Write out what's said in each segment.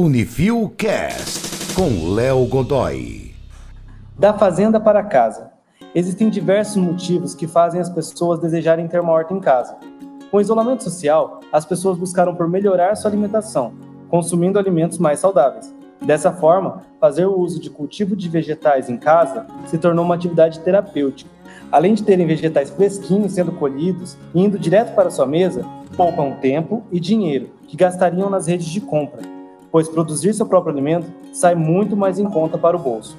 Unifil Cast com Léo Godoy. Da fazenda para casa. Existem diversos motivos que fazem as pessoas desejarem ter uma horta em casa. Com o isolamento social, as pessoas buscaram por melhorar sua alimentação, consumindo alimentos mais saudáveis. Dessa forma, fazer o uso de cultivo de vegetais em casa se tornou uma atividade terapêutica. Além de terem vegetais fresquinhos sendo colhidos e indo direto para sua mesa, poupam tempo e dinheiro que gastariam nas redes de compra, pois produzir seu próprio alimento sai muito mais em conta para o bolso.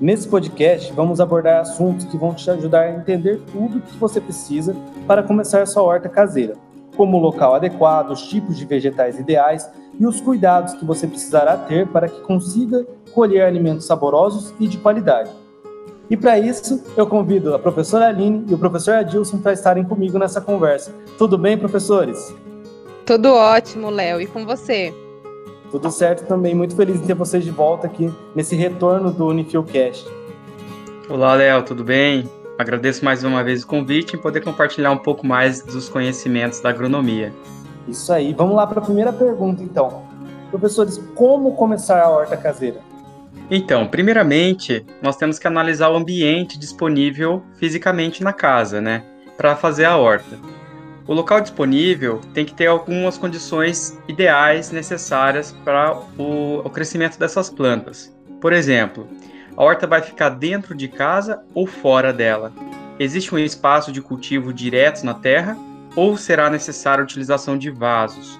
Nesse podcast, vamos abordar assuntos que vão te ajudar a entender tudo o que você precisa para começar sua horta caseira, como o local adequado, os tipos de vegetais ideais e os cuidados que você precisará ter para que consiga colher alimentos saborosos e de qualidade. E para isso, eu convido a professora Aline e o professor Adilson para estarem comigo nessa conversa. Tudo bem, professores? Tudo ótimo, Léo. E com você? Tudo certo também. Muito feliz em ter vocês de volta aqui nesse retorno do Unifilcast. Olá, Léo, tudo bem? Agradeço mais uma vez o convite e poder compartilhar um pouco mais dos conhecimentos da agronomia. Isso aí. Vamos lá para a primeira pergunta, então. Professores, como começar a horta caseira? Então, primeiramente, nós temos que analisar o ambiente disponível fisicamente na casa, né, para fazer a horta. O local disponível tem que ter algumas condições ideais necessárias para o, o crescimento dessas plantas. Por exemplo, a horta vai ficar dentro de casa ou fora dela? Existe um espaço de cultivo direto na terra ou será necessária a utilização de vasos?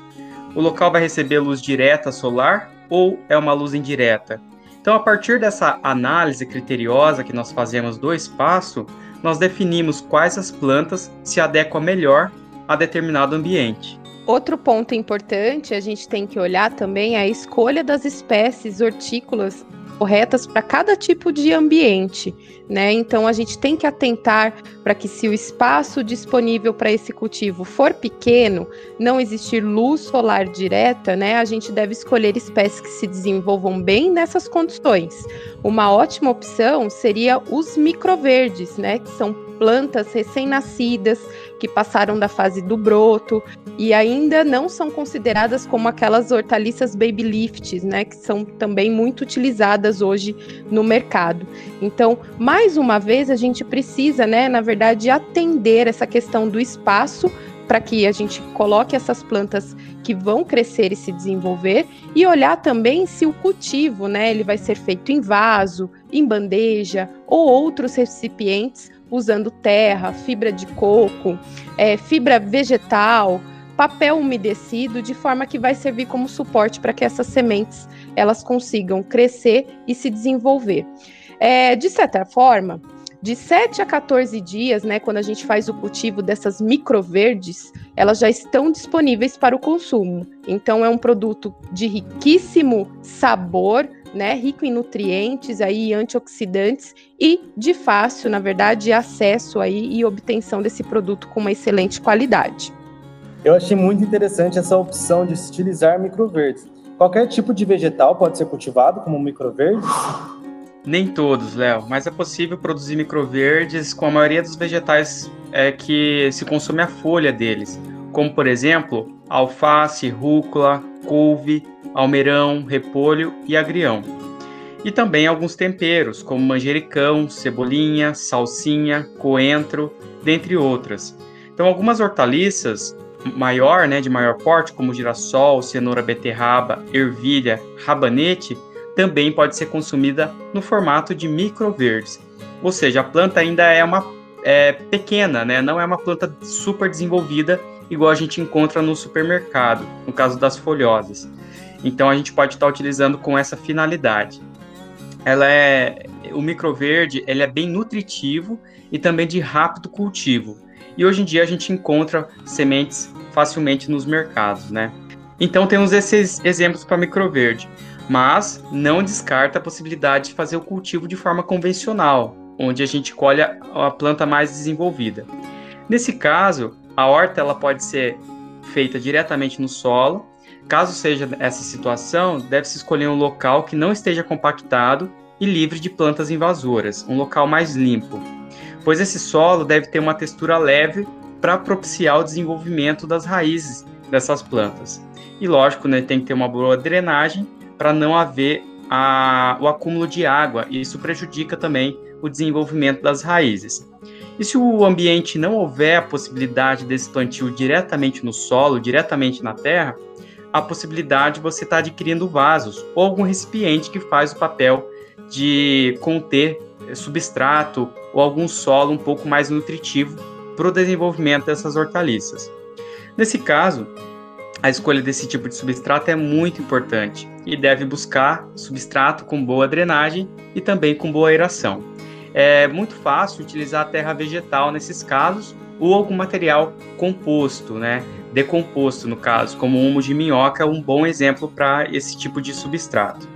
O local vai receber luz direta solar ou é uma luz indireta? Então, a partir dessa análise criteriosa que nós fazemos do espaço, nós definimos quais as plantas se adequam melhor a determinado ambiente. Outro ponto importante, a gente tem que olhar também a escolha das espécies hortícolas corretas para cada tipo de ambiente, né? Então a gente tem que atentar para que se o espaço disponível para esse cultivo for pequeno, não existir luz solar direta, né? A gente deve escolher espécies que se desenvolvam bem nessas condições. Uma ótima opção seria os microverdes, né? Que são plantas recém-nascidas que passaram da fase do broto e ainda não são consideradas como aquelas hortaliças baby lifts, né, que são também muito utilizadas hoje no mercado. Então, mais uma vez a gente precisa, né, na verdade, atender essa questão do espaço para que a gente coloque essas plantas que vão crescer e se desenvolver e olhar também se o cultivo, né, ele vai ser feito em vaso, em bandeja ou outros recipientes usando terra, fibra de coco, é, fibra vegetal, papel umedecido, de forma que vai servir como suporte para que essas sementes elas consigam crescer e se desenvolver. É, de certa forma, de 7 a 14 dias, né, quando a gente faz o cultivo dessas microverdes, elas já estão disponíveis para o consumo. Então é um produto de riquíssimo sabor, né, rico em nutrientes aí, antioxidantes e de fácil, na verdade, acesso aí e obtenção desse produto com uma excelente qualidade. Eu achei muito interessante essa opção de utilizar microverdes. Qualquer tipo de vegetal pode ser cultivado como microverdes? Nem todos, Léo, mas é possível produzir microverdes com a maioria dos vegetais é, que se consome a folha deles, como por exemplo alface, rúcula, couve, almeirão, repolho e agrião. E também alguns temperos, como manjericão, cebolinha, salsinha, coentro, dentre outras. Então, algumas hortaliças maior, né, de maior porte, como girassol, cenoura, beterraba, ervilha, rabanete, também pode ser consumida no formato de microverdes. Ou seja, a planta ainda é uma é, pequena, né? não é uma planta super desenvolvida igual a gente encontra no supermercado, no caso das folhosas. Então a gente pode estar utilizando com essa finalidade. Ela é o microverde, ele é bem nutritivo e também de rápido cultivo. E hoje em dia a gente encontra sementes facilmente nos mercados, né? Então temos esses exemplos para microverde, mas não descarta a possibilidade de fazer o cultivo de forma convencional, onde a gente colhe a planta mais desenvolvida. Nesse caso, a horta ela pode ser feita diretamente no solo Caso seja essa situação, deve-se escolher um local que não esteja compactado e livre de plantas invasoras, um local mais limpo, pois esse solo deve ter uma textura leve para propiciar o desenvolvimento das raízes dessas plantas. E lógico, né, tem que ter uma boa drenagem para não haver a, o acúmulo de água, e isso prejudica também o desenvolvimento das raízes. E se o ambiente não houver a possibilidade desse plantio diretamente no solo, diretamente na terra, a possibilidade de você estar tá adquirindo vasos ou algum recipiente que faz o papel de conter substrato ou algum solo um pouco mais nutritivo para o desenvolvimento dessas hortaliças. Nesse caso, a escolha desse tipo de substrato é muito importante e deve buscar substrato com boa drenagem e também com boa aeração. É muito fácil utilizar a terra vegetal nesses casos ou algum material composto, né? decomposto no caso, como humo de minhoca é um bom exemplo para esse tipo de substrato.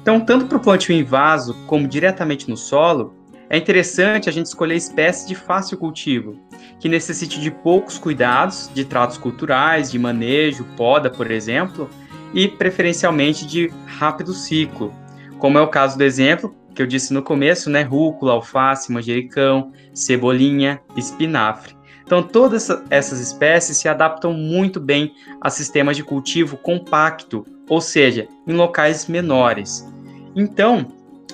Então, tanto para o plantio em vaso como diretamente no solo, é interessante a gente escolher espécies de fácil cultivo, que necessite de poucos cuidados, de tratos culturais, de manejo, poda, por exemplo, e preferencialmente de rápido ciclo, como é o caso do exemplo que eu disse no começo, né? Rúcula, alface, manjericão, cebolinha, espinafre. Então, todas essas espécies se adaptam muito bem a sistemas de cultivo compacto, ou seja, em locais menores. Então,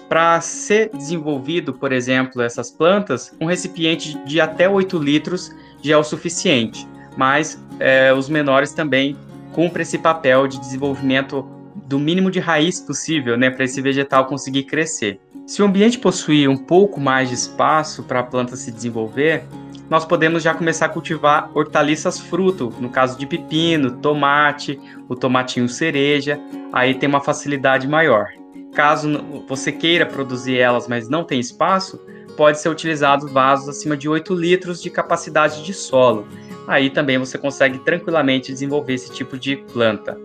para ser desenvolvido, por exemplo, essas plantas, um recipiente de até 8 litros já é o suficiente, mas é, os menores também cumprem esse papel de desenvolvimento do mínimo de raiz possível, né, para esse vegetal conseguir crescer. Se o ambiente possuir um pouco mais de espaço para a planta se desenvolver, nós podemos já começar a cultivar hortaliças fruto, no caso de pepino, tomate, o tomatinho cereja, aí tem uma facilidade maior. Caso você queira produzir elas, mas não tem espaço, pode ser utilizado vasos acima de 8 litros de capacidade de solo. Aí também você consegue tranquilamente desenvolver esse tipo de planta.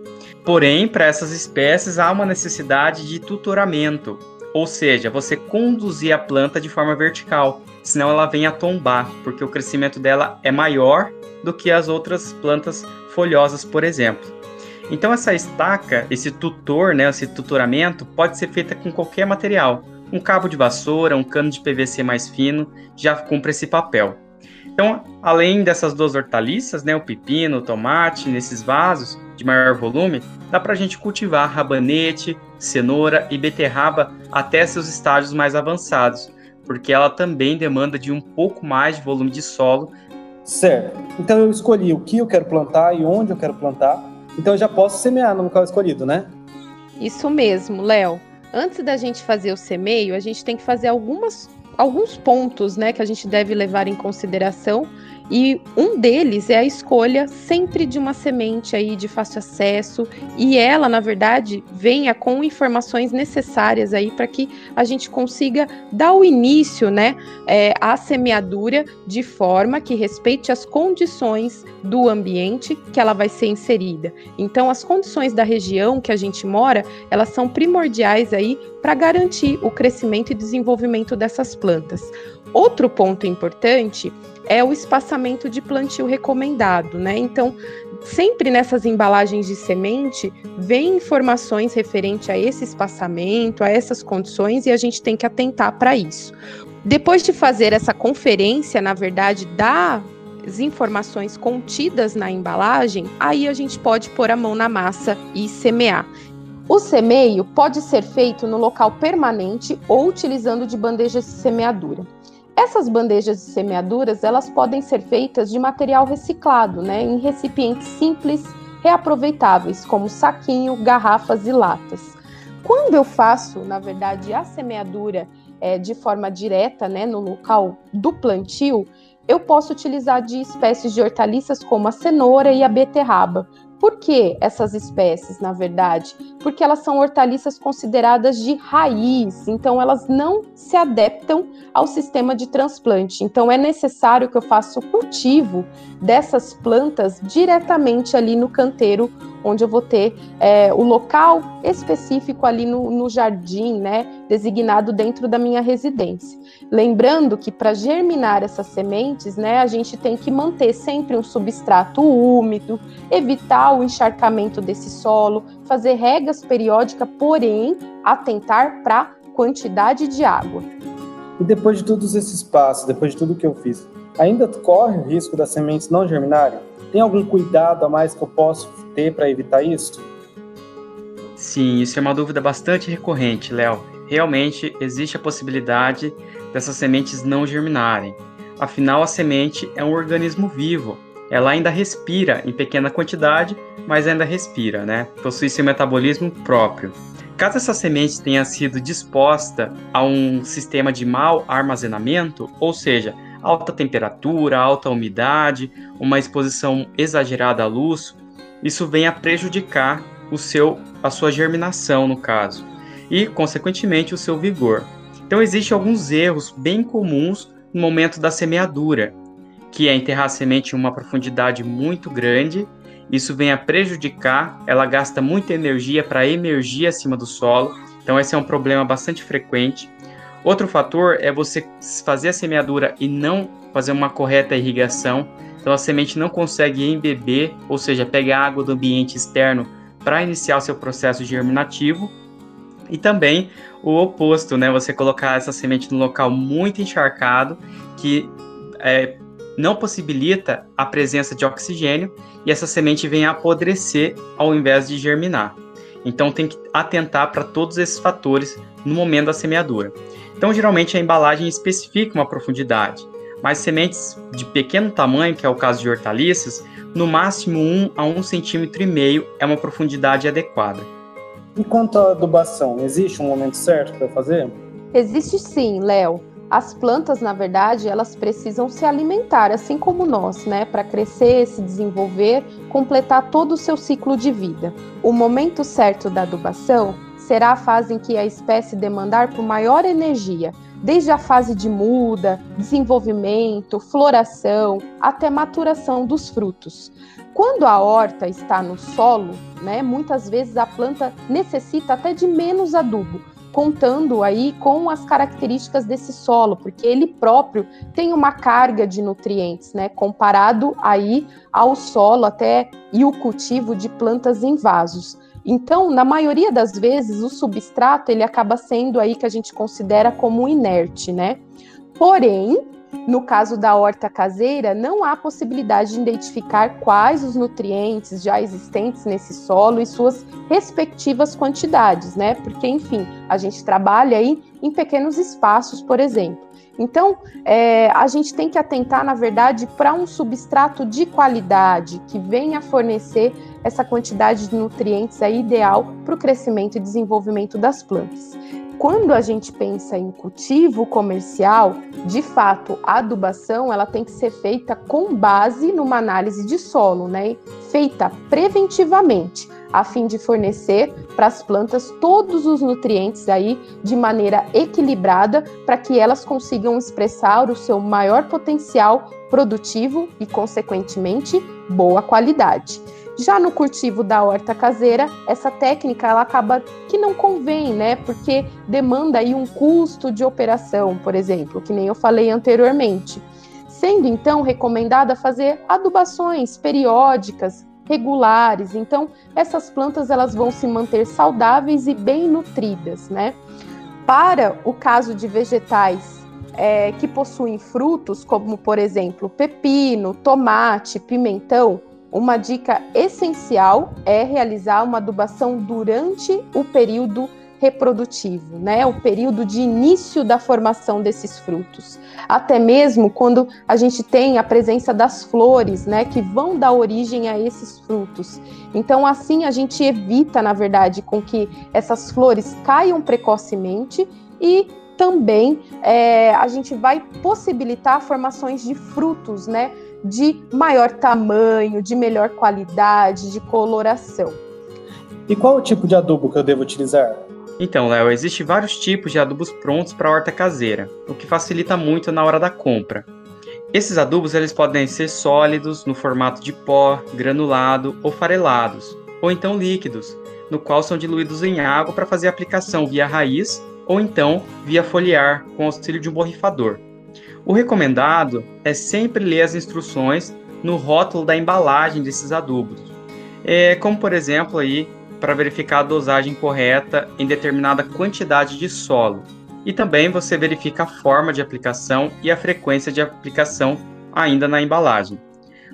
Porém, para essas espécies há uma necessidade de tutoramento, ou seja, você conduzir a planta de forma vertical, senão ela vem a tombar, porque o crescimento dela é maior do que as outras plantas folhosas, por exemplo. Então essa estaca, esse tutor, né, esse tutoramento, pode ser feita com qualquer material. Um cabo de vassoura, um cano de PVC mais fino, já cumpre esse papel. Então, além dessas duas hortaliças, né, o pepino, o tomate, nesses vasos de maior volume, dá para a gente cultivar rabanete, cenoura e beterraba até seus estágios mais avançados, porque ela também demanda de um pouco mais de volume de solo. Certo. Então eu escolhi o que eu quero plantar e onde eu quero plantar. Então eu já posso semear no local escolhido, né? Isso mesmo, Léo. Antes da gente fazer o semeio, a gente tem que fazer algumas alguns pontos, né, que a gente deve levar em consideração e um deles é a escolha sempre de uma semente aí de fácil acesso e ela, na verdade, venha com informações necessárias aí para que a gente consiga dar o início, né, é, à semeadura de forma que respeite as condições do ambiente que ela vai ser inserida. Então, as condições da região que a gente mora, elas são primordiais aí para garantir o crescimento e desenvolvimento dessas plantas. Outro ponto importante é o espaçamento de plantio recomendado, né? Então, sempre nessas embalagens de semente, vem informações referente a esse espaçamento, a essas condições, e a gente tem que atentar para isso. Depois de fazer essa conferência, na verdade, das informações contidas na embalagem, aí a gente pode pôr a mão na massa e semear. O semeio pode ser feito no local permanente ou utilizando de bandejas de semeadura. Essas bandejas de semeaduras, elas podem ser feitas de material reciclado, né, em recipientes simples, reaproveitáveis, como saquinho, garrafas e latas. Quando eu faço, na verdade, a semeadura é, de forma direta, né, no local do plantio, eu posso utilizar de espécies de hortaliças como a cenoura e a beterraba, por que essas espécies, na verdade? Porque elas são hortaliças consideradas de raiz, então elas não se adaptam ao sistema de transplante. Então é necessário que eu faça o cultivo dessas plantas diretamente ali no canteiro, onde eu vou ter é, o local específico ali no, no jardim, né, designado dentro da minha residência. Lembrando que para germinar essas sementes, né, a gente tem que manter sempre um substrato úmido, evitar o encharcamento desse solo, fazer regas periódicas, porém atentar para quantidade de água. E depois de todos esses passos, depois de tudo que eu fiz, ainda corre o risco das sementes não germinarem? Tem algum cuidado a mais que eu posso ter para evitar isso? Sim, isso é uma dúvida bastante recorrente, Léo. Realmente existe a possibilidade dessas sementes não germinarem. Afinal, a semente é um organismo vivo. Ela ainda respira em pequena quantidade, mas ainda respira, né? Possui seu metabolismo próprio. Caso essa semente tenha sido disposta a um sistema de mau armazenamento, ou seja, alta temperatura, alta umidade, uma exposição exagerada à luz, isso vem a prejudicar o seu, a sua germinação, no caso, e, consequentemente, o seu vigor. Então, existem alguns erros bem comuns no momento da semeadura, que é enterrar a semente em uma profundidade muito grande. Isso vem a prejudicar, ela gasta muita energia para emergir acima do solo, então esse é um problema bastante frequente. Outro fator é você fazer a semeadura e não fazer uma correta irrigação. Então a semente não consegue embeber, ou seja, pegar água do ambiente externo para iniciar o seu processo germinativo. E também o oposto, né? Você colocar essa semente num local muito encharcado que é, não possibilita a presença de oxigênio e essa semente vem apodrecer ao invés de germinar. Então tem que atentar para todos esses fatores no momento da semeadura. Então, geralmente, a embalagem especifica uma profundidade, mas sementes de pequeno tamanho, que é o caso de hortaliças, no máximo 1 a 1,5 cm é uma profundidade adequada. E quanto à adubação, existe um momento certo para fazer? Existe sim, Léo. As plantas, na verdade, elas precisam se alimentar, assim como nós, né, para crescer, se desenvolver, completar todo o seu ciclo de vida. O momento certo da adubação será a fase em que a espécie demandar por maior energia, desde a fase de muda, desenvolvimento, floração, até maturação dos frutos. Quando a horta está no solo, né, muitas vezes a planta necessita até de menos adubo, contando aí com as características desse solo, porque ele próprio tem uma carga de nutrientes, né, comparado aí ao solo até e o cultivo de plantas em vasos. Então, na maioria das vezes, o substrato ele acaba sendo aí que a gente considera como inerte, né? Porém, no caso da horta caseira, não há possibilidade de identificar quais os nutrientes já existentes nesse solo e suas respectivas quantidades, né? Porque, enfim, a gente trabalha aí em pequenos espaços, por exemplo. Então, é, a gente tem que atentar, na verdade, para um substrato de qualidade que venha fornecer essa quantidade de nutrientes aí ideal para o crescimento e desenvolvimento das plantas. Quando a gente pensa em cultivo comercial, de fato, a adubação ela tem que ser feita com base numa análise de solo, né? Feita preventivamente a fim de fornecer para as plantas todos os nutrientes aí de maneira equilibrada para que elas consigam expressar o seu maior potencial produtivo e, consequentemente, boa qualidade. Já no cultivo da horta caseira, essa técnica ela acaba que não convém, né? Porque demanda aí um custo de operação, por exemplo, que nem eu falei anteriormente. Sendo então recomendada fazer adubações periódicas regulares. Então, essas plantas elas vão se manter saudáveis e bem nutridas, né? Para o caso de vegetais é, que possuem frutos, como por exemplo pepino, tomate, pimentão, uma dica essencial é realizar uma adubação durante o período reprodutivo, né? O período de início da formação desses frutos. Até mesmo quando a gente tem a presença das flores, né, que vão dar origem a esses frutos. Então, assim a gente evita, na verdade, com que essas flores caiam precocemente e também é, a gente vai possibilitar formações de frutos, né, de maior tamanho, de melhor qualidade, de coloração. E qual o tipo de adubo que eu devo utilizar? Então, Léo, existem vários tipos de adubos prontos para horta caseira, o que facilita muito na hora da compra. Esses adubos eles podem ser sólidos, no formato de pó, granulado ou farelados, ou então líquidos, no qual são diluídos em água para fazer aplicação via raiz ou então via foliar com auxílio de um borrifador. O recomendado é sempre ler as instruções no rótulo da embalagem desses adubos, é, como por exemplo aí para verificar a dosagem correta em determinada quantidade de solo. E também você verifica a forma de aplicação e a frequência de aplicação ainda na embalagem.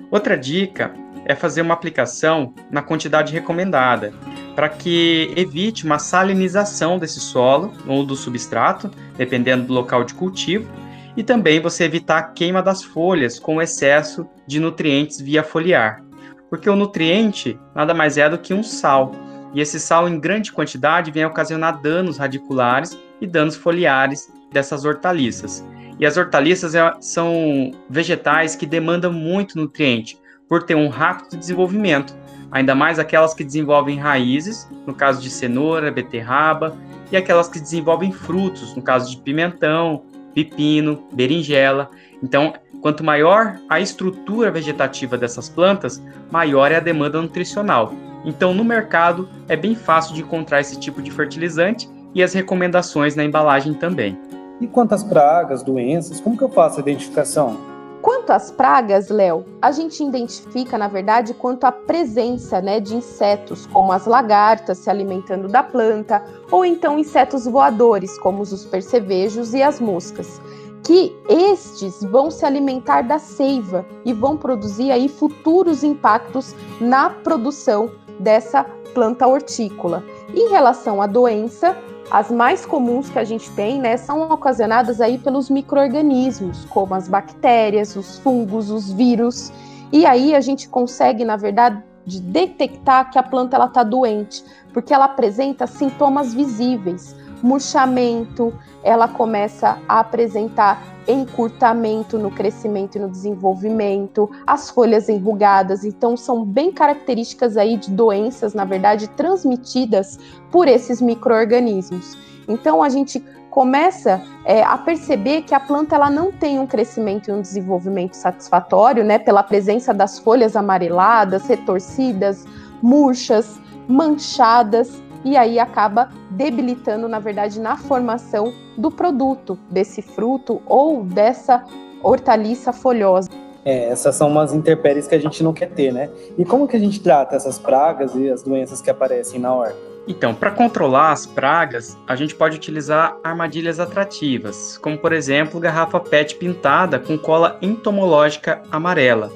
Outra dica é fazer uma aplicação na quantidade recomendada, para que evite uma salinização desse solo ou do substrato, dependendo do local de cultivo, e também você evitar a queima das folhas com excesso de nutrientes via foliar. Porque o nutriente nada mais é do que um sal, e esse sal em grande quantidade vem ocasionar danos radiculares e danos foliares dessas hortaliças. E as hortaliças é, são vegetais que demandam muito nutriente, por ter um rápido desenvolvimento, ainda mais aquelas que desenvolvem raízes, no caso de cenoura, beterraba, e aquelas que desenvolvem frutos, no caso de pimentão, pepino, berinjela. Então, quanto maior a estrutura vegetativa dessas plantas, maior é a demanda nutricional. Então, no mercado é bem fácil de encontrar esse tipo de fertilizante e as recomendações na embalagem também. E quantas pragas, doenças, como que eu faço a identificação? Quanto às pragas, Léo, a gente identifica, na verdade, quanto à presença né, de insetos, como as lagartas se alimentando da planta, ou então insetos voadores, como os percevejos e as moscas, que estes vão se alimentar da seiva e vão produzir aí futuros impactos na produção dessa planta hortícola. Em relação à doença, as mais comuns que a gente tem, né, são ocasionadas aí pelos micro-organismos, como as bactérias, os fungos, os vírus. E aí a gente consegue, na verdade, detectar que a planta ela está doente, porque ela apresenta sintomas visíveis, murchamento, ela começa a apresentar encurtamento no crescimento e no desenvolvimento, as folhas enrugadas, então são bem características aí de doenças, na verdade, transmitidas por esses micro-organismos. Então a gente começa é, a perceber que a planta ela não tem um crescimento e um desenvolvimento satisfatório, né, pela presença das folhas amareladas, retorcidas, murchas, manchadas, e aí acaba debilitando, na verdade, na formação do produto, desse fruto ou dessa hortaliça folhosa. É, essas são umas intempéries que a gente não quer ter, né? E como que a gente trata essas pragas e as doenças que aparecem na horta? Então, para controlar as pragas, a gente pode utilizar armadilhas atrativas, como por exemplo garrafa PET pintada com cola entomológica amarela.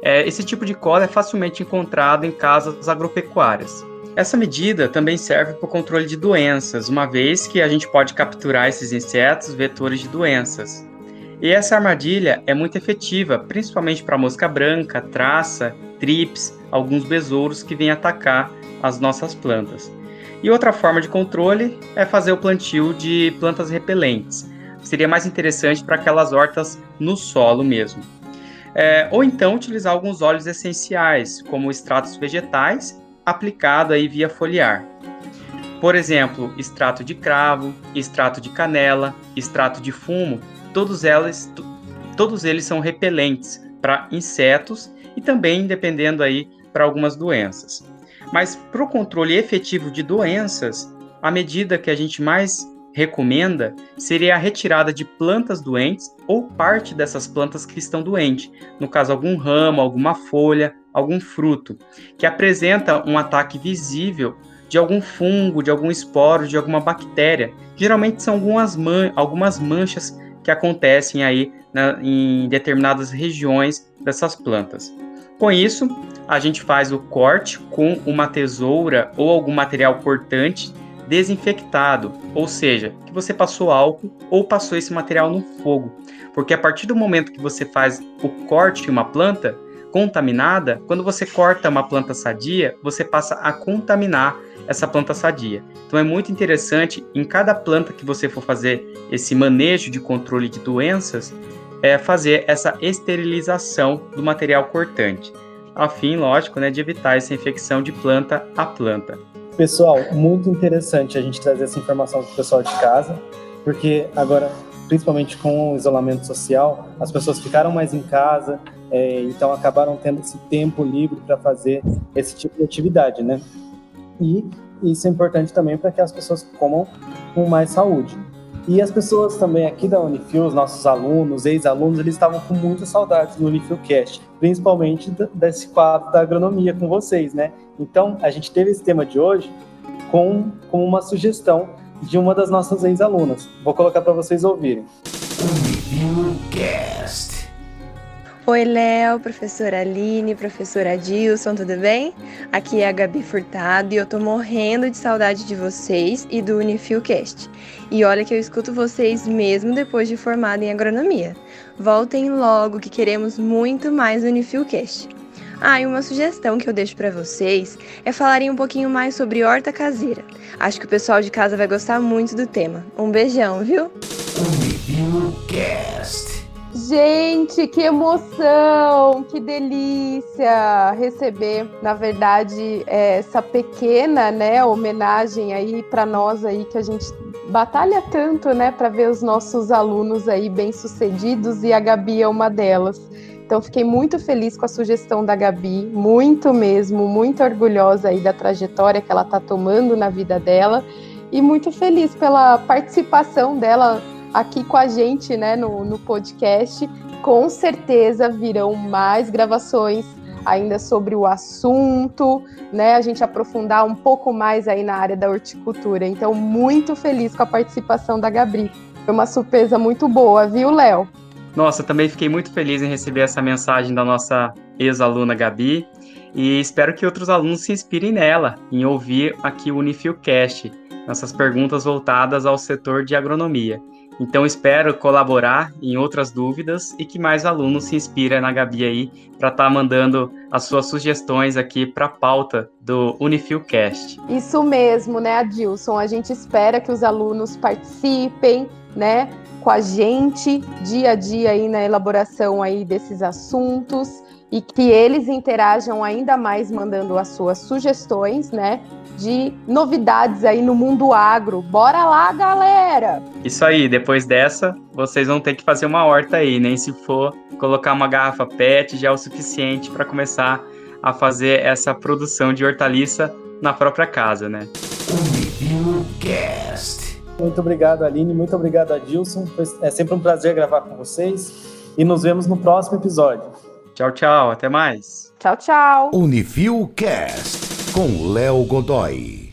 É, esse tipo de cola é facilmente encontrado em casas agropecuárias. Essa medida também serve para o controle de doenças, uma vez que a gente pode capturar esses insetos vetores de doenças. E essa armadilha é muito efetiva, principalmente para mosca branca, traça, trips, alguns besouros que vêm atacar as nossas plantas. E outra forma de controle é fazer o plantio de plantas repelentes. Seria mais interessante para aquelas hortas no solo mesmo. É, ou então utilizar alguns óleos essenciais, como extratos vegetais aplicado aí via foliar. Por exemplo, extrato de cravo, extrato de canela, extrato de fumo, todos eles, todos eles são repelentes para insetos e também, dependendo aí, para algumas doenças. Mas para o controle efetivo de doenças, a medida que a gente mais recomenda seria a retirada de plantas doentes ou parte dessas plantas que estão doentes, no caso algum ramo, alguma folha, algum fruto, que apresenta um ataque visível de algum fungo, de algum esporo, de alguma bactéria. Geralmente são algumas, man algumas manchas que acontecem aí na, em determinadas regiões dessas plantas. Com isso, a gente faz o corte com uma tesoura ou algum material cortante desinfectado, ou seja, que você passou álcool ou passou esse material no fogo, porque a partir do momento que você faz o corte de uma planta contaminada, quando você corta uma planta sadia, você passa a contaminar essa planta sadia. Então é muito interessante em cada planta que você for fazer esse manejo de controle de doenças, é fazer essa esterilização do material cortante, a fim, lógico, né, de evitar essa infecção de planta a planta. Pessoal, muito interessante a gente trazer essa informação para o pessoal de casa, porque agora, principalmente com o isolamento social, as pessoas ficaram mais em casa, é, então acabaram tendo esse tempo livre para fazer esse tipo de atividade, né? E isso é importante também para que as pessoas comam com mais saúde. E as pessoas também aqui da Unifil, os nossos alunos, ex-alunos, eles estavam com muitas saudades do Unifilcast, principalmente desse quadro da agronomia com vocês, né? Então, a gente teve esse tema de hoje com, com uma sugestão de uma das nossas ex-alunas. Vou colocar para vocês ouvirem. Unifilcast. Oi, Léo, professora Aline, professora Dilson, tudo bem? Aqui é a Gabi Furtado e eu tô morrendo de saudade de vocês e do Unifilcast. E olha que eu escuto vocês mesmo depois de formada em agronomia. Voltem logo que queremos muito mais Unifilcast. Ah, e uma sugestão que eu deixo para vocês é falarem um pouquinho mais sobre horta caseira. Acho que o pessoal de casa vai gostar muito do tema. Um beijão, viu? Unifilcast. Gente, que emoção, que delícia receber, na verdade, essa pequena, né, homenagem aí para nós aí que a gente batalha tanto, né, para ver os nossos alunos aí bem-sucedidos e a Gabi é uma delas. Então fiquei muito feliz com a sugestão da Gabi, muito mesmo, muito orgulhosa aí da trajetória que ela está tomando na vida dela e muito feliz pela participação dela aqui com a gente, né, no, no podcast. Com certeza virão mais gravações ainda sobre o assunto, né? A gente aprofundar um pouco mais aí na área da horticultura. Então, muito feliz com a participação da Gabi. Foi uma surpresa muito boa, viu, Léo? Nossa, também fiquei muito feliz em receber essa mensagem da nossa ex-aluna Gabi e espero que outros alunos se inspirem nela, em ouvir aqui o Unifilcast, nossas perguntas voltadas ao setor de agronomia. Então espero colaborar em outras dúvidas e que mais alunos se inspirem na Gabi aí para estar tá mandando as suas sugestões aqui para a pauta do Unifilcast. Isso mesmo, né, Adilson? A gente espera que os alunos participem, né, com a gente dia a dia aí na elaboração aí desses assuntos e que eles interajam ainda mais mandando as suas sugestões, né, de novidades aí no mundo agro. Bora lá, galera! Isso aí, depois dessa, vocês vão ter que fazer uma horta aí, nem se for colocar uma garrafa PET já é o suficiente para começar a fazer essa produção de hortaliça na própria casa, né? Muito obrigado, Aline. Muito obrigado, Adilson. É sempre um prazer gravar com vocês. E nos vemos no próximo episódio. Tchau, tchau. Até mais. Tchau, tchau. Unifil Cast com Léo Godoy.